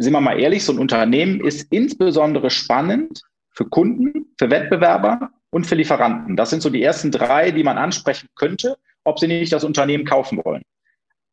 sind wir mal ehrlich, so ein Unternehmen ist insbesondere spannend für Kunden, für Wettbewerber und für Lieferanten. Das sind so die ersten drei, die man ansprechen könnte, ob sie nicht das Unternehmen kaufen wollen.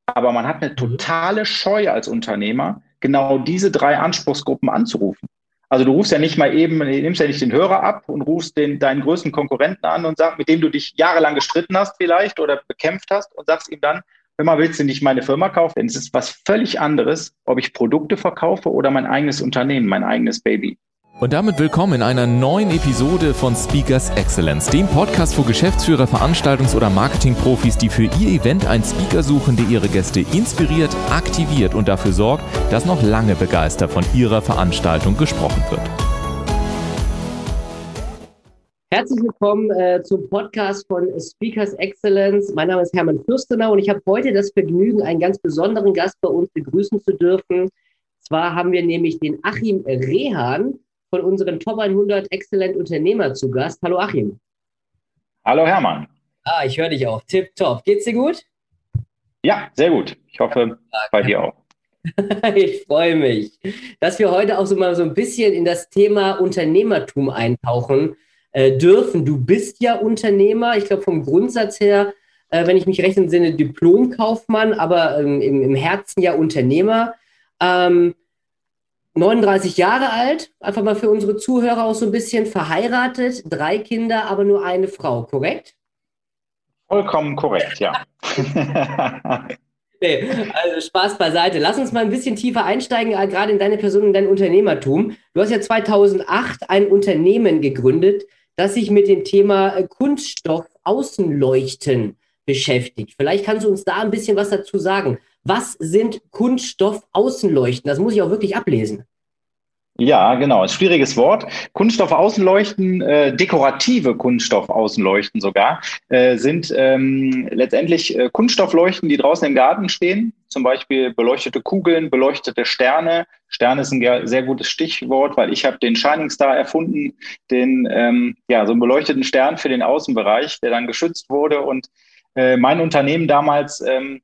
Aber man hat eine totale Scheu als Unternehmer, genau diese drei Anspruchsgruppen anzurufen. Also du rufst ja nicht mal eben, nimmst ja nicht den Hörer ab und rufst den, deinen größten Konkurrenten an und sagst, mit dem du dich jahrelang gestritten hast vielleicht oder bekämpft hast und sagst ihm dann, Mal, willst du nicht meine Firma kaufen? Denn es ist was völlig anderes, ob ich Produkte verkaufe oder mein eigenes Unternehmen, mein eigenes Baby. Und damit willkommen in einer neuen Episode von Speakers Excellence, dem Podcast für Geschäftsführer, Veranstaltungs- oder Marketingprofis, die für ihr Event einen Speaker suchen, der ihre Gäste inspiriert, aktiviert und dafür sorgt, dass noch lange begeistert von ihrer Veranstaltung gesprochen wird. Herzlich willkommen äh, zum Podcast von Speakers Excellence. Mein Name ist Hermann Fürstenau und ich habe heute das Vergnügen, einen ganz besonderen Gast bei uns begrüßen zu dürfen. Zwar haben wir nämlich den Achim Rehan von unseren Top 100 Excellent Unternehmer zu Gast. Hallo Achim. Hallo Hermann. Ah, ich höre dich auch. Tip top. Geht's dir gut? Ja, sehr gut. Ich hoffe, bei dir auch. ich freue mich, dass wir heute auch so mal so ein bisschen in das Thema Unternehmertum eintauchen äh, dürfen. Du bist ja Unternehmer, ich glaube vom Grundsatz her, äh, wenn ich mich recht entsinne, Diplomkaufmann, aber ähm, im, im, Herzen ja Unternehmer. Ähm, 39 Jahre alt, einfach mal für unsere Zuhörer auch so ein bisschen verheiratet, drei Kinder, aber nur eine Frau, korrekt? Vollkommen korrekt, ja. nee, also Spaß beiseite. Lass uns mal ein bisschen tiefer einsteigen, äh, gerade in deine Person und dein Unternehmertum. Du hast ja 2008 ein Unternehmen gegründet, das sich mit dem Thema äh, Kunststoff-Außenleuchten beschäftigt. Vielleicht kannst du uns da ein bisschen was dazu sagen. Was sind Kunststoff-Außenleuchten? Das muss ich auch wirklich ablesen. Ja, genau. Ein schwieriges Wort. Kunststoffaußenleuchten, äh, dekorative Kunststoffaußenleuchten sogar, äh, sind ähm, letztendlich äh, Kunststoffleuchten, die draußen im Garten stehen. Zum Beispiel beleuchtete Kugeln, beleuchtete Sterne. Sterne ist ein sehr gutes Stichwort, weil ich habe den Shining Star erfunden, den ähm, ja so einen beleuchteten Stern für den Außenbereich, der dann geschützt wurde und äh, mein Unternehmen damals ähm,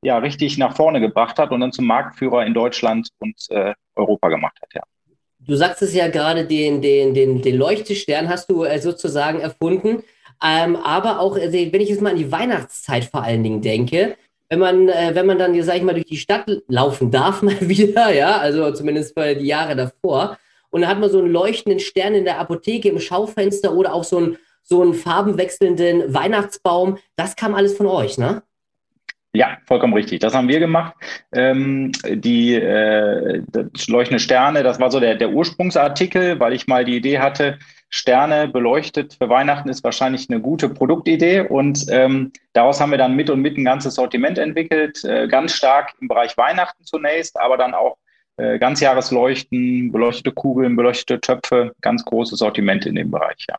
ja richtig nach vorne gebracht hat und dann zum Marktführer in Deutschland und äh, Europa gemacht hat. Ja. Du sagst es ja gerade, den, den, den, den Leuchtestern hast du äh, sozusagen erfunden. Ähm, aber auch, also, wenn ich jetzt mal an die Weihnachtszeit vor allen Dingen denke, wenn man, äh, wenn man dann, sag ich mal, durch die Stadt laufen darf, mal wieder, ja, also zumindest für die Jahre davor, und dann hat man so einen leuchtenden Stern in der Apotheke im Schaufenster oder auch so einen, so einen farbenwechselnden Weihnachtsbaum, das kam alles von euch, ne? Ja, vollkommen richtig. Das haben wir gemacht. Ähm, die äh, leuchtende Sterne, das war so der, der Ursprungsartikel, weil ich mal die Idee hatte, Sterne beleuchtet für Weihnachten ist wahrscheinlich eine gute Produktidee. Und ähm, daraus haben wir dann mit und mit ein ganzes Sortiment entwickelt, äh, ganz stark im Bereich Weihnachten zunächst, aber dann auch äh, Ganzjahresleuchten, beleuchtete Kugeln, beleuchtete Töpfe, ganz großes Sortiment in dem Bereich, ja.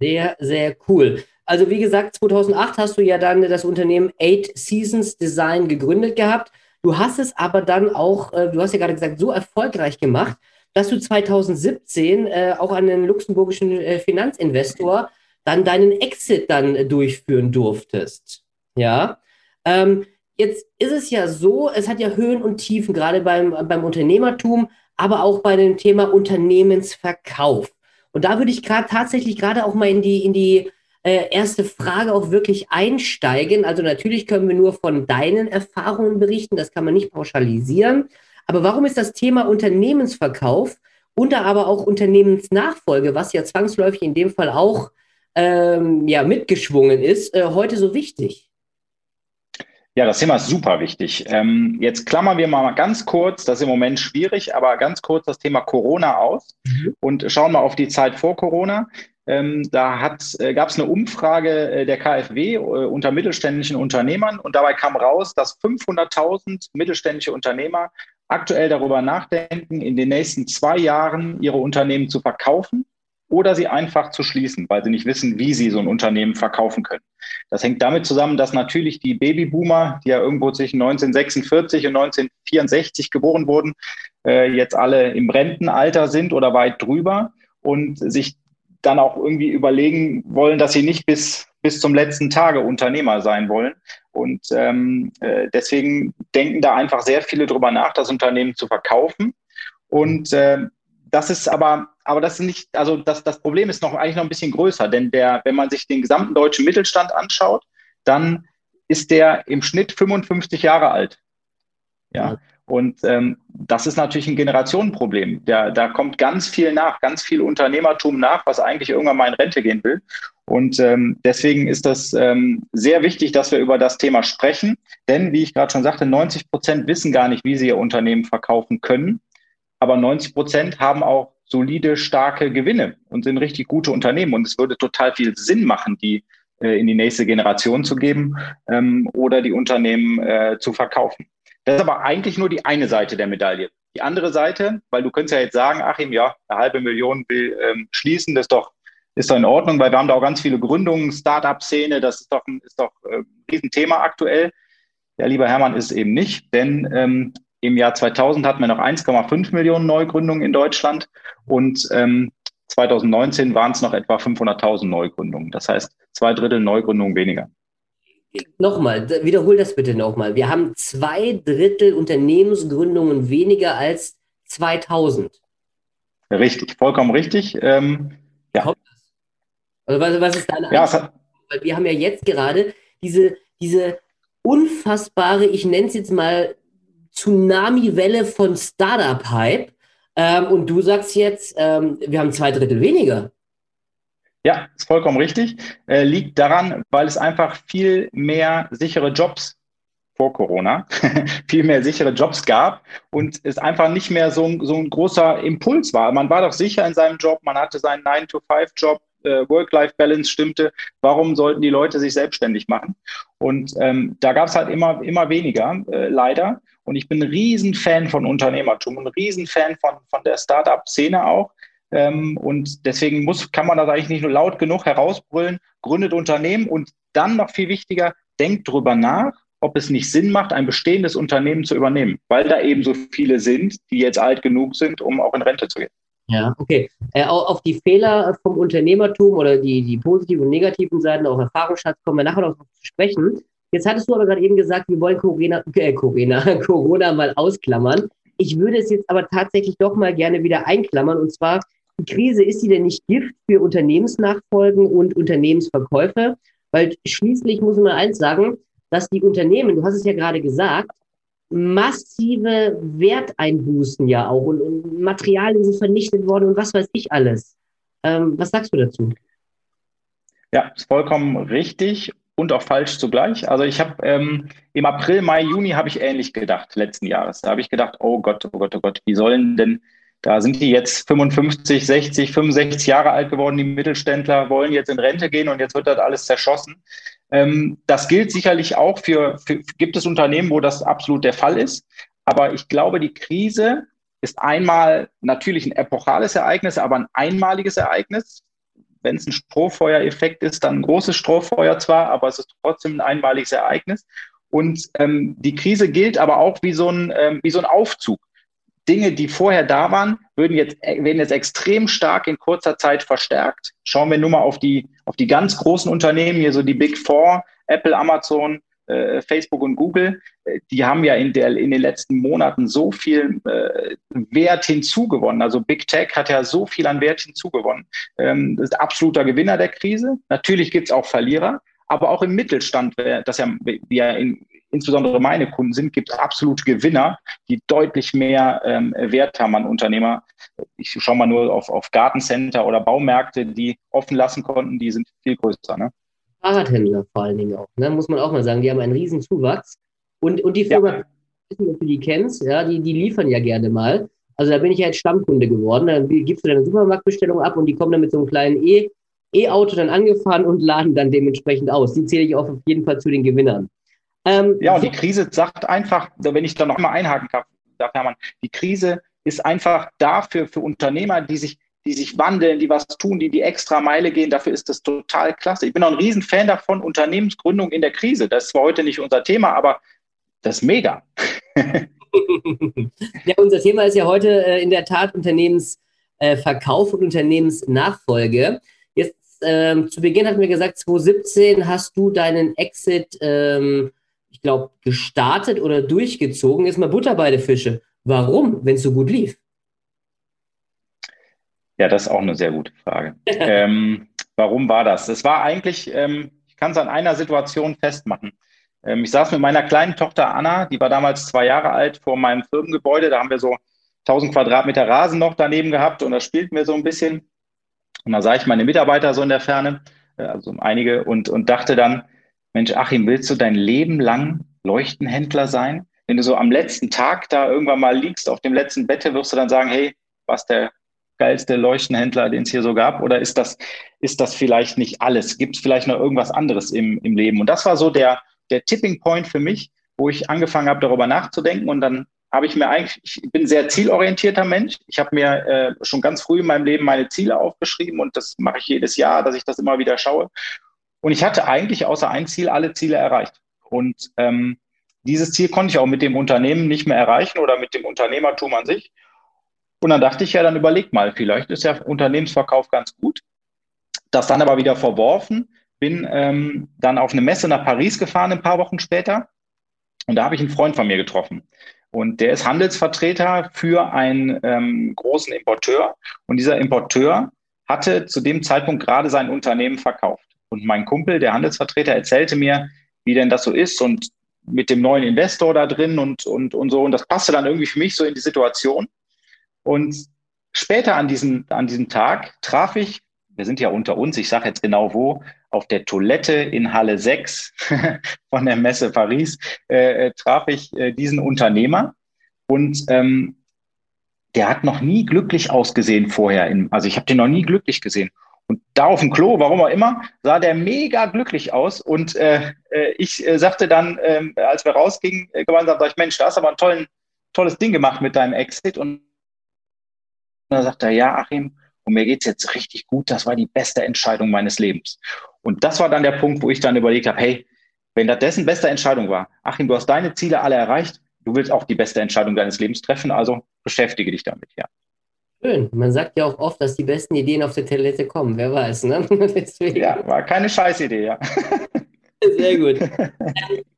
Sehr, sehr cool. Also wie gesagt, 2008 hast du ja dann das Unternehmen Eight Seasons Design gegründet gehabt. Du hast es aber dann auch, äh, du hast ja gerade gesagt, so erfolgreich gemacht, dass du 2017 äh, auch an den luxemburgischen äh, Finanzinvestor dann deinen Exit dann äh, durchführen durftest. Ja. Ähm, jetzt ist es ja so, es hat ja Höhen und Tiefen, gerade beim, beim Unternehmertum, aber auch bei dem Thema Unternehmensverkauf. Und da würde ich gerade tatsächlich gerade auch mal in die, in die äh, erste Frage auch wirklich einsteigen. Also natürlich können wir nur von deinen Erfahrungen berichten, das kann man nicht pauschalisieren. Aber warum ist das Thema Unternehmensverkauf und aber auch Unternehmensnachfolge, was ja zwangsläufig in dem Fall auch ähm, ja, mitgeschwungen ist, äh, heute so wichtig? Ja, das Thema ist super wichtig. Ähm, jetzt klammern wir mal ganz kurz, das ist im Moment schwierig, aber ganz kurz das Thema Corona aus mhm. und schauen mal auf die Zeit vor Corona. Ähm, da äh, gab es eine Umfrage äh, der KfW äh, unter mittelständischen Unternehmern und dabei kam raus, dass 500.000 mittelständische Unternehmer aktuell darüber nachdenken, in den nächsten zwei Jahren ihre Unternehmen zu verkaufen oder sie einfach zu schließen, weil sie nicht wissen, wie sie so ein Unternehmen verkaufen können. Das hängt damit zusammen, dass natürlich die Babyboomer, die ja irgendwo zwischen 1946 und 1964 geboren wurden, äh, jetzt alle im Rentenalter sind oder weit drüber und sich dann auch irgendwie überlegen wollen, dass sie nicht bis, bis zum letzten Tage Unternehmer sein wollen. Und ähm, äh, deswegen denken da einfach sehr viele drüber nach, das Unternehmen zu verkaufen. Und äh, das ist aber, aber das ist nicht, also das, das Problem ist noch eigentlich noch ein bisschen größer, denn der, wenn man sich den gesamten deutschen Mittelstand anschaut, dann ist der im Schnitt 55 Jahre alt. Ja. Und ähm, das ist natürlich ein Generationenproblem. Da, da kommt ganz viel nach, ganz viel Unternehmertum nach, was eigentlich irgendwann mal in Rente gehen will. Und ähm, deswegen ist das ähm, sehr wichtig, dass wir über das Thema sprechen. Denn, wie ich gerade schon sagte, 90 Prozent wissen gar nicht, wie sie ihr Unternehmen verkaufen können aber 90 Prozent haben auch solide, starke Gewinne und sind richtig gute Unternehmen. Und es würde total viel Sinn machen, die äh, in die nächste Generation zu geben ähm, oder die Unternehmen äh, zu verkaufen. Das ist aber eigentlich nur die eine Seite der Medaille. Die andere Seite, weil du könntest ja jetzt sagen, Achim, ja, eine halbe Million will ähm, schließen, das ist doch, ist doch in Ordnung, weil wir haben da auch ganz viele Gründungen, Start-up-Szene, das ist doch, ist doch äh, ein Riesenthema aktuell. Ja, lieber Hermann, ist es eben nicht, denn ähm, im Jahr 2000 hatten wir noch 1,5 Millionen Neugründungen in Deutschland und ähm, 2019 waren es noch etwa 500.000 Neugründungen. Das heißt, zwei Drittel Neugründungen weniger. Nochmal, wiederhol das bitte nochmal. Wir haben zwei Drittel Unternehmensgründungen weniger als 2000. Richtig, vollkommen richtig. Ähm, ja. Also was, was ist deine ja, Weil wir haben ja jetzt gerade diese, diese unfassbare, ich nenne es jetzt mal Tsunami-Welle von Startup-Hype. Ähm, und du sagst jetzt, ähm, wir haben zwei Drittel weniger. Ja, ist vollkommen richtig. Äh, liegt daran, weil es einfach viel mehr sichere Jobs vor Corona viel mehr sichere Jobs gab und es einfach nicht mehr so ein, so ein großer Impuls war. Man war doch sicher in seinem Job, man hatte seinen 9-to-5-Job, äh, Work-Life-Balance stimmte. Warum sollten die Leute sich selbstständig machen? Und ähm, da gab es halt immer, immer weniger, äh, leider. Und ich bin ein Riesenfan von Unternehmertum, ein Riesenfan von, von der Startup-Szene auch. Ähm, und deswegen muss, kann man das eigentlich nicht nur laut genug herausbrüllen, gründet Unternehmen und dann noch viel wichtiger, denkt drüber nach, ob es nicht Sinn macht, ein bestehendes Unternehmen zu übernehmen, weil da eben so viele sind, die jetzt alt genug sind, um auch in Rente zu gehen. Ja, okay. Äh, auf die Fehler vom Unternehmertum oder die, die positiven und negativen Seiten, auch Erfahrungsschatz, kommen wir nachher noch zu sprechen. Jetzt hattest du aber gerade eben gesagt, wir wollen Corona, äh, Corona, Corona mal ausklammern. Ich würde es jetzt aber tatsächlich doch mal gerne wieder einklammern. Und zwar, die Krise, ist sie denn nicht Gift für Unternehmensnachfolgen und Unternehmensverkäufe? Weil schließlich muss man eins sagen, dass die Unternehmen, du hast es ja gerade gesagt, massive Werteinbußen ja auch und, und Materialien sind vernichtet worden und was weiß ich alles. Ähm, was sagst du dazu? Ja, ist vollkommen richtig und auch falsch zugleich. Also ich habe ähm, im April, Mai, Juni habe ich ähnlich gedacht, letzten Jahres. Da habe ich gedacht, oh Gott, oh Gott, oh Gott, wie sollen denn, da sind die jetzt 55, 60, 65 Jahre alt geworden, die Mittelständler wollen jetzt in Rente gehen und jetzt wird das alles zerschossen. Ähm, das gilt sicherlich auch für, für, gibt es Unternehmen, wo das absolut der Fall ist. Aber ich glaube, die Krise ist einmal natürlich ein epochales Ereignis, aber ein einmaliges Ereignis wenn es ein Strohfeuereffekt ist, dann ein großes Strohfeuer zwar, aber es ist trotzdem ein einmaliges Ereignis. Und ähm, die Krise gilt aber auch wie so ein, ähm, wie so ein Aufzug. Dinge, die vorher da waren, würden jetzt, werden jetzt extrem stark in kurzer Zeit verstärkt. Schauen wir nur mal auf die, auf die ganz großen Unternehmen, hier so die Big Four, Apple, Amazon, äh, Facebook und Google, äh, die haben ja in, der, in den letzten Monaten so viel äh, Wert hinzugewonnen. Also Big Tech hat ja so viel an Wert hinzugewonnen. Ähm, das ist absoluter Gewinner der Krise. Natürlich gibt es auch Verlierer, aber auch im Mittelstand, das ja, ja in, insbesondere meine Kunden sind, gibt es absolute Gewinner, die deutlich mehr ähm, Wert haben an Unternehmer. Ich schaue mal nur auf, auf Gartencenter oder Baumärkte, die offen lassen konnten, die sind viel größer. Ne? Fahrradhändler vor allen Dingen auch, ne? muss man auch mal sagen. Die haben einen riesen Zuwachs. Und, und die Firma, ja. du die kennst, ja, die, die liefern ja gerne mal. Also da bin ich ja jetzt Stammkunde geworden. Dann gibst du deine Supermarktbestellung ab und die kommen dann mit so einem kleinen E- E-Auto dann angefahren und laden dann dementsprechend aus. Die zähle ich auch auf jeden Fall zu den Gewinnern. Ähm, ja, und die Krise sagt einfach, wenn ich da noch mal einhaken kann, sagt Hermann, die Krise ist einfach dafür für Unternehmer, die sich, die sich wandeln, die was tun, die die extra Meile gehen. Dafür ist das total klasse. Ich bin auch ein Riesenfan davon, Unternehmensgründung in der Krise. Das ist zwar heute nicht unser Thema, aber das ist mega. ja, unser Thema ist ja heute äh, in der Tat Unternehmensverkauf äh, und Unternehmensnachfolge. Jetzt ähm, zu Beginn hatten wir gesagt, 2017 hast du deinen Exit, ähm, ich glaube, gestartet oder durchgezogen. Jetzt mal Butter bei den Fische. Warum, wenn es so gut lief? Ja, das ist auch eine sehr gute Frage. ähm, warum war das? Es war eigentlich, ähm, ich kann es an einer Situation festmachen. Ähm, ich saß mit meiner kleinen Tochter Anna, die war damals zwei Jahre alt, vor meinem Firmengebäude. Da haben wir so 1000 Quadratmeter Rasen noch daneben gehabt und da spielten wir so ein bisschen. Und da sah ich meine Mitarbeiter so in der Ferne, äh, also einige, und, und dachte dann, Mensch, Achim, willst du dein Leben lang Leuchtenhändler sein? Wenn du so am letzten Tag da irgendwann mal liegst auf dem letzten Bette, wirst du dann sagen, hey, was der geilste Leuchtenhändler, den es hier so gab? Oder ist das, ist das vielleicht nicht alles? Gibt es vielleicht noch irgendwas anderes im, im Leben? Und das war so der, der Tipping Point für mich, wo ich angefangen habe, darüber nachzudenken. Und dann habe ich mir eigentlich, ich bin ein sehr zielorientierter Mensch. Ich habe mir äh, schon ganz früh in meinem Leben meine Ziele aufgeschrieben und das mache ich jedes Jahr, dass ich das immer wieder schaue. Und ich hatte eigentlich außer ein Ziel alle Ziele erreicht. Und ähm, dieses Ziel konnte ich auch mit dem Unternehmen nicht mehr erreichen oder mit dem Unternehmertum an sich. Und dann dachte ich ja, dann überleg mal, vielleicht ist ja Unternehmensverkauf ganz gut. Das dann aber wieder verworfen, bin ähm, dann auf eine Messe nach Paris gefahren ein paar Wochen später und da habe ich einen Freund von mir getroffen. Und der ist Handelsvertreter für einen ähm, großen Importeur. Und dieser Importeur hatte zu dem Zeitpunkt gerade sein Unternehmen verkauft. Und mein Kumpel, der Handelsvertreter, erzählte mir, wie denn das so ist und mit dem neuen Investor da drin und, und, und so. Und das passte dann irgendwie für mich so in die Situation. Und später an diesem, an diesem Tag traf ich, wir sind ja unter uns, ich sage jetzt genau wo, auf der Toilette in Halle 6 von der Messe Paris äh, äh, traf ich äh, diesen Unternehmer und ähm, der hat noch nie glücklich ausgesehen vorher. In, also ich habe den noch nie glücklich gesehen. Und da auf dem Klo, warum auch immer, sah der mega glücklich aus. Und äh, äh ich äh, sagte dann, äh, als wir rausgingen, äh, gemeinsam, sag ich, Mensch, da hast aber ein tollen, tolles Ding gemacht mit deinem Exit. Und dann sagt er, ja, Achim, und mir geht's jetzt richtig gut. Das war die beste Entscheidung meines Lebens. Und das war dann der Punkt, wo ich dann überlegt habe, hey, wenn das dessen beste Entscheidung war, Achim, du hast deine Ziele alle erreicht, du willst auch die beste Entscheidung deines Lebens treffen, also beschäftige dich damit, ja. Schön. Man sagt ja auch oft, dass die besten Ideen auf der Toilette kommen. Wer weiß, ne? Ja, war keine Scheißidee, ja. Sehr gut.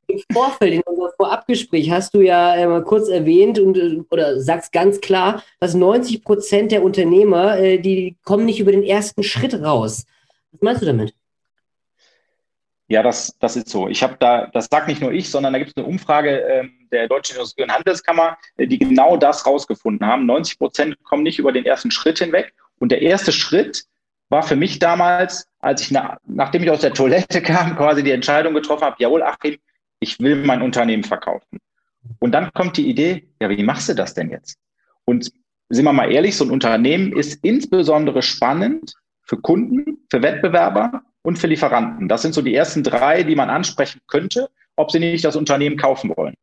Im Vorfeld, in unserem Vorabgespräch, hast du ja mal kurz erwähnt und äh, oder sagst ganz klar, dass 90 Prozent der Unternehmer, äh, die kommen nicht über den ersten Schritt raus. Was meinst du damit? Ja, das, das ist so. Ich habe da, das sagt nicht nur ich, sondern da gibt es eine Umfrage äh, der Deutschen Industrie- und Handelskammer, äh, die genau das rausgefunden haben. 90 Prozent kommen nicht über den ersten Schritt hinweg. Und der erste Schritt war für mich damals, als ich, na, nachdem ich aus der Toilette kam, quasi die Entscheidung getroffen habe, jawohl, Achim, ich will mein Unternehmen verkaufen. Und dann kommt die Idee, ja, wie machst du das denn jetzt? Und sind wir mal ehrlich, so ein Unternehmen ist insbesondere spannend für Kunden, für Wettbewerber und für Lieferanten. Das sind so die ersten drei, die man ansprechen könnte, ob sie nicht das Unternehmen kaufen wollen.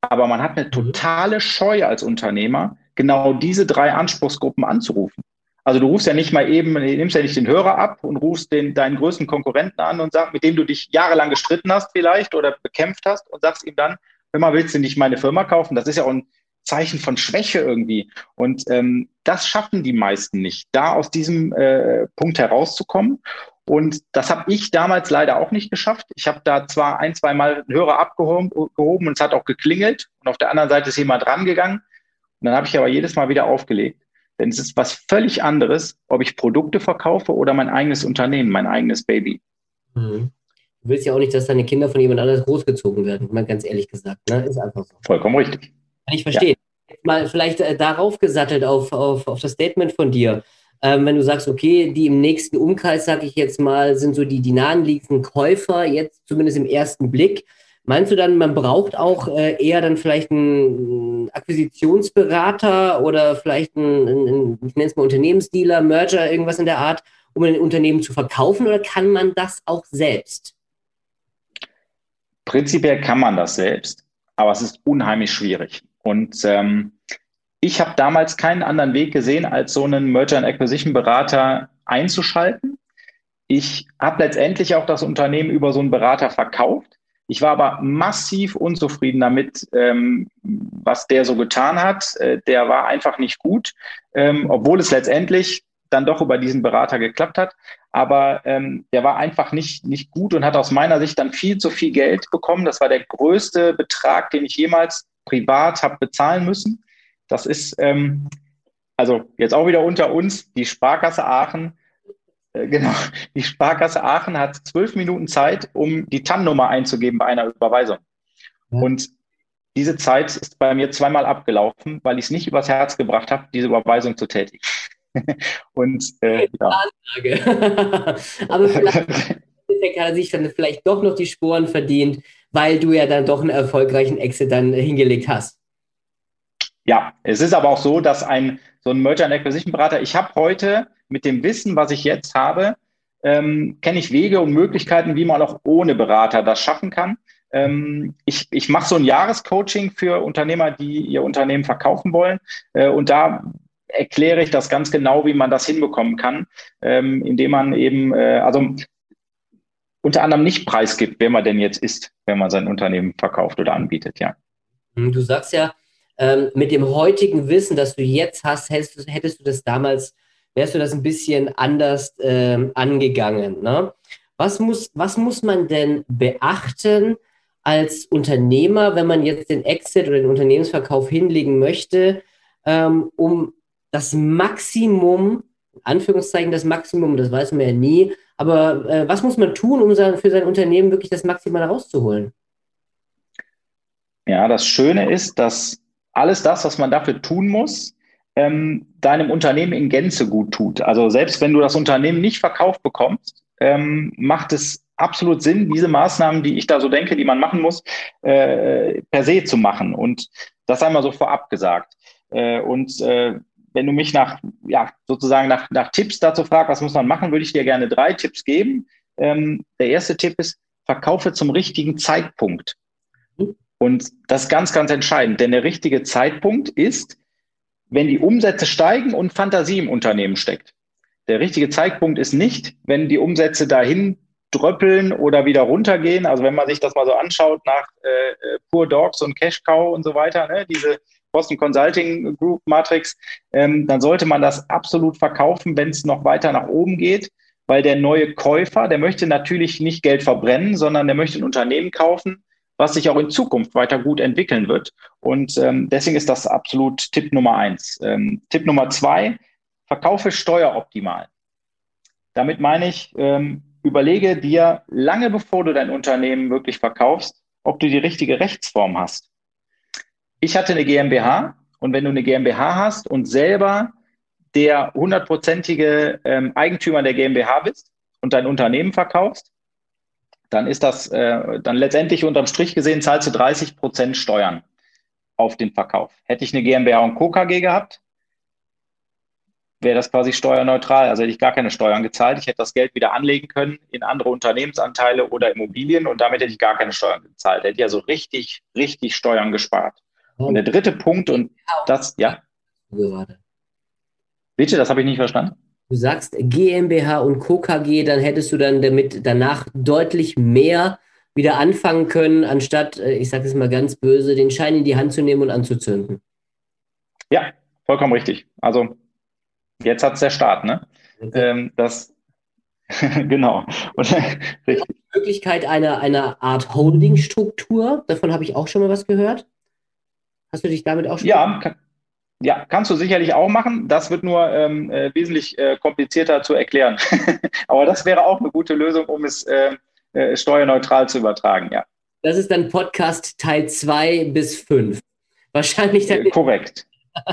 Aber man hat eine mhm. totale Scheu als Unternehmer, genau diese drei Anspruchsgruppen anzurufen. Also du rufst ja nicht mal eben, nimmst ja nicht den Hörer ab und rufst den, deinen größten Konkurrenten an und sagst, mit dem du dich jahrelang gestritten hast vielleicht oder bekämpft hast und sagst ihm dann, hör mal, willst du nicht meine Firma kaufen? Das ist ja auch ein Zeichen von Schwäche irgendwie. Und ähm, das schaffen die meisten nicht, da aus diesem äh, Punkt herauszukommen. Und das habe ich damals leider auch nicht geschafft. Ich habe da zwar ein, zwei Mal einen Hörer abgehoben und es hat auch geklingelt und auf der anderen Seite ist jemand rangegangen. Und dann habe ich aber jedes Mal wieder aufgelegt. Denn es ist was völlig anderes, ob ich Produkte verkaufe oder mein eigenes Unternehmen, mein eigenes Baby. Mhm. Du willst ja auch nicht, dass deine Kinder von jemand anderes großgezogen werden, mal ganz ehrlich gesagt. Ne? Ist einfach so. Vollkommen richtig. Kann ich verstehen. Ja. Mal vielleicht äh, darauf gesattelt, auf, auf, auf das Statement von dir ähm, wenn du sagst, okay, die im nächsten Umkreis, sage ich jetzt mal, sind so die, die nahenliegenden Käufer, jetzt zumindest im ersten Blick. Meinst du dann, man braucht auch äh, eher dann vielleicht einen Akquisitionsberater oder vielleicht einen, einen ich nenne es mal Unternehmensdealer, Merger, irgendwas in der Art, um ein Unternehmen zu verkaufen oder kann man das auch selbst? Prinzipiell kann man das selbst, aber es ist unheimlich schwierig. Und ähm, ich habe damals keinen anderen Weg gesehen, als so einen Merger and Acquisition Berater einzuschalten. Ich habe letztendlich auch das Unternehmen über so einen Berater verkauft. Ich war aber massiv unzufrieden damit, ähm, was der so getan hat. Äh, der war einfach nicht gut, ähm, obwohl es letztendlich dann doch über diesen Berater geklappt hat. Aber ähm, der war einfach nicht, nicht gut und hat aus meiner Sicht dann viel zu viel Geld bekommen. Das war der größte Betrag, den ich jemals privat habe bezahlen müssen. Das ist, ähm, also jetzt auch wieder unter uns, die Sparkasse Aachen. Äh, genau, die Sparkasse Aachen hat zwölf Minuten Zeit, um die TAN-Nummer einzugeben bei einer Überweisung. Ja. Und diese Zeit ist bei mir zweimal abgelaufen, weil ich es nicht übers Herz gebracht habe, diese Überweisung zu tätigen. Und äh, ja. Aber vielleicht hat er sich dann vielleicht doch noch die Sporen verdient, weil du ja dann doch einen erfolgreichen Exit dann hingelegt hast. Ja, es ist aber auch so, dass ein so ein Merger and Acquisition Berater, ich habe heute mit dem Wissen, was ich jetzt habe, ähm, kenne ich Wege und Möglichkeiten, wie man auch ohne Berater das schaffen kann. Ähm, ich ich mache so ein Jahrescoaching für Unternehmer, die ihr Unternehmen verkaufen wollen. Äh, und da erkläre ich das ganz genau, wie man das hinbekommen kann, ähm, indem man eben, äh, also unter anderem nicht preisgibt, wer man denn jetzt ist, wenn man sein Unternehmen verkauft oder anbietet, ja. Du sagst ja, ähm, mit dem heutigen Wissen, das du jetzt hast, hättest du, hättest du das damals, wärst du das ein bisschen anders ähm, angegangen. Ne? Was, muss, was muss man denn beachten als Unternehmer, wenn man jetzt den Exit oder den Unternehmensverkauf hinlegen möchte, ähm, um das Maximum, Anführungszeichen das Maximum, das weiß man ja nie, aber äh, was muss man tun, um sein, für sein Unternehmen wirklich das Maximal rauszuholen? Ja, das Schöne ist, dass alles das, was man dafür tun muss, ähm, deinem Unternehmen in Gänze gut tut. Also selbst wenn du das Unternehmen nicht verkauft bekommst, ähm, macht es absolut Sinn, diese Maßnahmen, die ich da so denke, die man machen muss, äh, per se zu machen. Und das einmal so vorab gesagt. Äh, und äh, wenn du mich nach, ja, sozusagen nach, nach Tipps dazu fragst, was muss man machen, würde ich dir gerne drei Tipps geben. Ähm, der erste Tipp ist, verkaufe zum richtigen Zeitpunkt. Und das ist ganz, ganz entscheidend, denn der richtige Zeitpunkt ist, wenn die Umsätze steigen und Fantasie im Unternehmen steckt. Der richtige Zeitpunkt ist nicht, wenn die Umsätze dahin dröppeln oder wieder runtergehen. Also wenn man sich das mal so anschaut nach äh, äh Pure Dogs und Cash Cow und so weiter, ne, diese Boston Consulting Group Matrix, ähm, dann sollte man das absolut verkaufen, wenn es noch weiter nach oben geht, weil der neue Käufer, der möchte natürlich nicht Geld verbrennen, sondern der möchte ein Unternehmen kaufen, was sich auch in Zukunft weiter gut entwickeln wird. Und ähm, deswegen ist das absolut Tipp Nummer eins. Ähm, Tipp Nummer zwei, verkaufe steueroptimal. Damit meine ich, ähm, überlege dir lange bevor du dein Unternehmen wirklich verkaufst, ob du die richtige Rechtsform hast. Ich hatte eine GmbH und wenn du eine GmbH hast und selber der hundertprozentige ähm, Eigentümer der GmbH bist und dein Unternehmen verkaufst, dann ist das äh, dann letztendlich unterm Strich gesehen, zahlst du 30 Prozent Steuern auf den Verkauf. Hätte ich eine GmbH und Co. KG gehabt, wäre das quasi steuerneutral. Also hätte ich gar keine Steuern gezahlt. Ich hätte das Geld wieder anlegen können in andere Unternehmensanteile oder Immobilien und damit hätte ich gar keine Steuern gezahlt. Hätte ich also richtig, richtig Steuern gespart. Und der dritte Punkt, und das, ja. Bitte, das habe ich nicht verstanden du sagst GmbH und Co. KG, dann hättest du dann damit danach deutlich mehr wieder anfangen können, anstatt, äh, ich sage es mal ganz böse, den Schein in die Hand zu nehmen und anzuzünden. Ja, vollkommen richtig. Also jetzt hat es der Start, ne? Ähm, das genau. Und, richtig. Die Möglichkeit einer, einer Art Holdingstruktur, davon habe ich auch schon mal was gehört. Hast du dich damit auch schon? Ja, kann, ja, kannst du sicherlich auch machen. Das wird nur ähm, äh, wesentlich äh, komplizierter zu erklären. Aber das wäre auch eine gute Lösung, um es äh, äh steuerneutral zu übertragen, ja. Das ist dann Podcast Teil 2 bis 5. Wahrscheinlich dann. Äh, korrekt.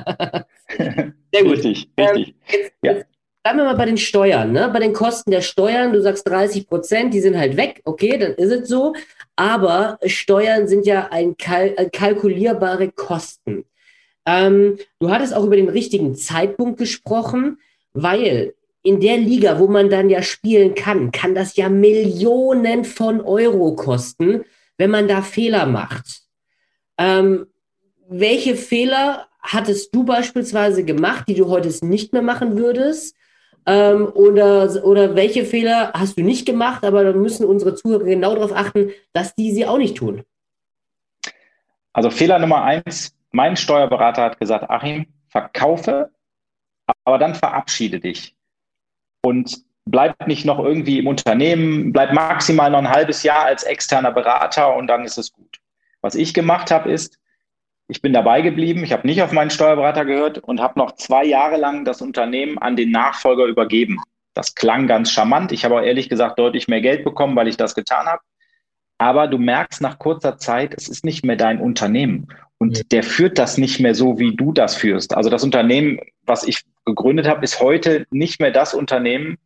Sehr gut. Richtig, richtig. Ähm, jetzt, ja. jetzt bleiben wir mal bei den Steuern, ne? bei den Kosten der Steuern. Du sagst 30 Prozent, die sind halt weg. Okay, dann ist es so. Aber Steuern sind ja ein kal äh, kalkulierbare Kosten. Ähm, du hattest auch über den richtigen Zeitpunkt gesprochen, weil in der Liga, wo man dann ja spielen kann, kann das ja Millionen von Euro kosten, wenn man da Fehler macht. Ähm, welche Fehler hattest du beispielsweise gemacht, die du heute nicht mehr machen würdest? Ähm, oder, oder welche Fehler hast du nicht gemacht, aber da müssen unsere Zuhörer genau darauf achten, dass die sie auch nicht tun? Also Fehler Nummer eins, mein Steuerberater hat gesagt, Achim, verkaufe, aber dann verabschiede dich. Und bleib nicht noch irgendwie im Unternehmen, bleib maximal noch ein halbes Jahr als externer Berater und dann ist es gut. Was ich gemacht habe, ist, ich bin dabei geblieben, ich habe nicht auf meinen Steuerberater gehört und habe noch zwei Jahre lang das Unternehmen an den Nachfolger übergeben. Das klang ganz charmant. Ich habe auch ehrlich gesagt deutlich mehr Geld bekommen, weil ich das getan habe. Aber du merkst nach kurzer Zeit, es ist nicht mehr dein Unternehmen. Und ja. der führt das nicht mehr so, wie du das führst. Also das Unternehmen, was ich gegründet habe, ist heute nicht mehr das Unternehmen,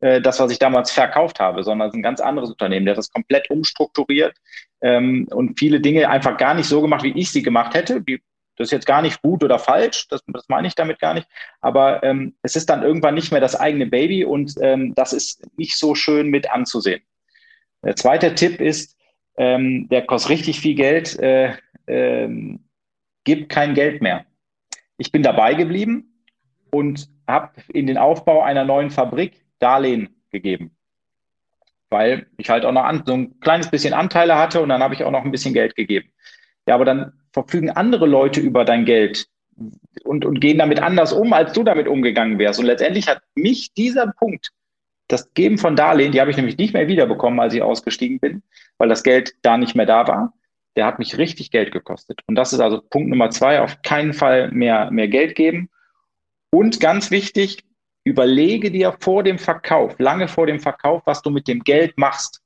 äh, das, was ich damals verkauft habe, sondern es ist ein ganz anderes Unternehmen. Der hat das komplett umstrukturiert ähm, und viele Dinge einfach gar nicht so gemacht, wie ich sie gemacht hätte. Die, das ist jetzt gar nicht gut oder falsch, das, das meine ich damit gar nicht. Aber ähm, es ist dann irgendwann nicht mehr das eigene Baby und ähm, das ist nicht so schön mit anzusehen. Der zweite Tipp ist, ähm, der kostet richtig viel Geld, äh, äh, gibt kein Geld mehr. Ich bin dabei geblieben und habe in den Aufbau einer neuen Fabrik Darlehen gegeben. Weil ich halt auch noch an, so ein kleines bisschen Anteile hatte und dann habe ich auch noch ein bisschen Geld gegeben. Ja, aber dann verfügen andere Leute über dein Geld und, und gehen damit anders um, als du damit umgegangen wärst. Und letztendlich hat mich dieser Punkt das Geben von Darlehen, die habe ich nämlich nicht mehr wiederbekommen, als ich ausgestiegen bin, weil das Geld da nicht mehr da war. Der hat mich richtig Geld gekostet. Und das ist also Punkt Nummer zwei, auf keinen Fall mehr, mehr Geld geben. Und ganz wichtig, überlege dir vor dem Verkauf, lange vor dem Verkauf, was du mit dem Geld machst.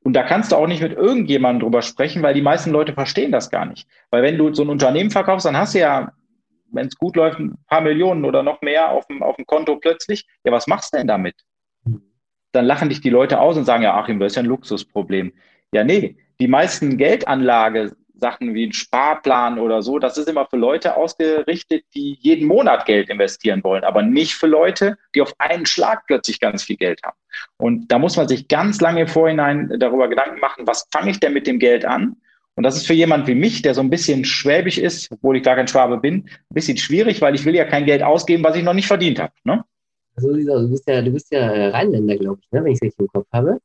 Und da kannst du auch nicht mit irgendjemandem drüber sprechen, weil die meisten Leute verstehen das gar nicht. Weil wenn du so ein Unternehmen verkaufst, dann hast du ja, wenn es gut läuft, ein paar Millionen oder noch mehr auf dem, auf dem Konto plötzlich. Ja, was machst du denn damit? dann lachen dich die Leute aus und sagen, ja, Achim, das ist ja ein Luxusproblem. Ja, nee, die meisten Geldanlage, Sachen wie ein Sparplan oder so, das ist immer für Leute ausgerichtet, die jeden Monat Geld investieren wollen, aber nicht für Leute, die auf einen Schlag plötzlich ganz viel Geld haben. Und da muss man sich ganz lange im Vorhinein darüber Gedanken machen, was fange ich denn mit dem Geld an? Und das ist für jemand wie mich, der so ein bisschen schwäbisch ist, obwohl ich gar kein Schwabe bin, ein bisschen schwierig, weil ich will ja kein Geld ausgeben, was ich noch nicht verdient habe. Ne? So sieht's aus. Du bist ja, du bist ja äh, Rheinländer, glaube ich, ne? wenn ich es richtig im Kopf habe.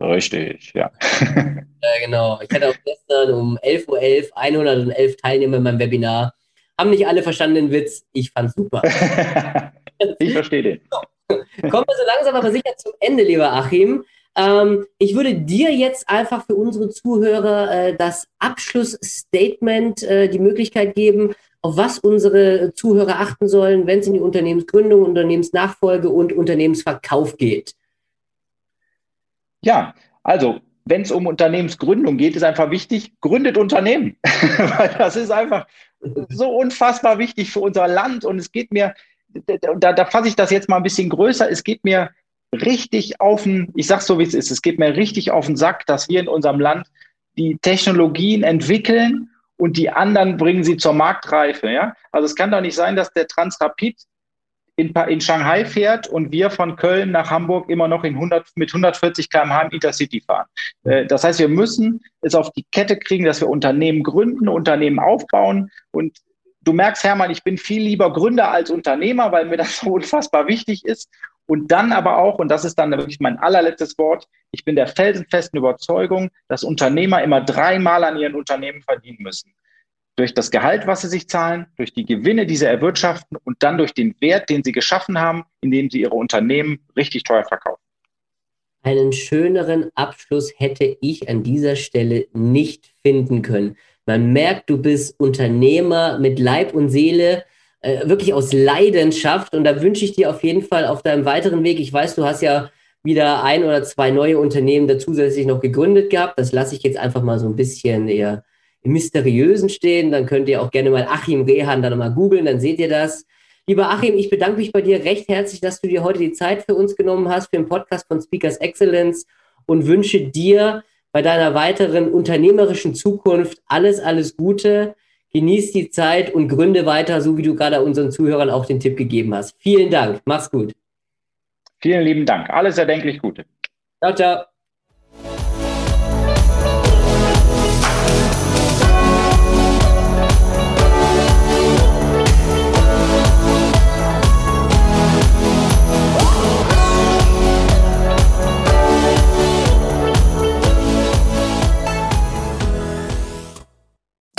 Richtig, ja. ja, genau. Ich hatte auch gestern um 11.11 Uhr 11, 111 Teilnehmer in meinem Webinar. Haben nicht alle verstanden den Witz. Ich fand's super. ich verstehe den. Kommen wir so langsam aber sicher zum Ende, lieber Achim. Ähm, ich würde dir jetzt einfach für unsere Zuhörer äh, das Abschlussstatement, äh, die Möglichkeit geben, auf was unsere Zuhörer achten sollen, wenn es in die Unternehmensgründung, Unternehmensnachfolge und Unternehmensverkauf geht? Ja, also wenn es um Unternehmensgründung geht, ist einfach wichtig, gründet Unternehmen. Weil das ist einfach so unfassbar wichtig für unser Land. Und es geht mir, da, da fasse ich das jetzt mal ein bisschen größer, es geht mir richtig auf den, ich sag's so wie es ist, es geht mir richtig auf den Sack, dass wir in unserem Land die Technologien entwickeln und die anderen bringen sie zur Marktreife. Ja? Also es kann doch nicht sein, dass der Transrapid in, in Shanghai fährt und wir von Köln nach Hamburg immer noch in 100, mit 140 km/h im Intercity fahren. Äh, das heißt, wir müssen es auf die Kette kriegen, dass wir Unternehmen gründen, Unternehmen aufbauen. Und du merkst, Hermann, ich bin viel lieber Gründer als Unternehmer, weil mir das so unfassbar wichtig ist. Und dann aber auch, und das ist dann wirklich mein allerletztes Wort, ich bin der felsenfesten Überzeugung, dass Unternehmer immer dreimal an ihren Unternehmen verdienen müssen. Durch das Gehalt, was sie sich zahlen, durch die Gewinne, die sie erwirtschaften und dann durch den Wert, den sie geschaffen haben, indem sie ihre Unternehmen richtig teuer verkaufen. Einen schöneren Abschluss hätte ich an dieser Stelle nicht finden können. Man merkt, du bist Unternehmer mit Leib und Seele äh, wirklich aus Leidenschaft. Und da wünsche ich dir auf jeden Fall auf deinem weiteren Weg. Ich weiß, du hast ja wieder ein oder zwei neue Unternehmen da zusätzlich noch gegründet gehabt. Das lasse ich jetzt einfach mal so ein bisschen eher im Mysteriösen stehen. Dann könnt ihr auch gerne mal Achim Rehan dann mal googeln, dann seht ihr das. Lieber Achim, ich bedanke mich bei dir recht herzlich, dass du dir heute die Zeit für uns genommen hast, für den Podcast von Speakers Excellence und wünsche dir bei deiner weiteren unternehmerischen Zukunft alles, alles Gute genieß die Zeit und gründe weiter, so wie du gerade unseren Zuhörern auch den Tipp gegeben hast. Vielen Dank. Mach's gut. Vielen lieben Dank. Alles erdenklich Gute. Ciao, ciao.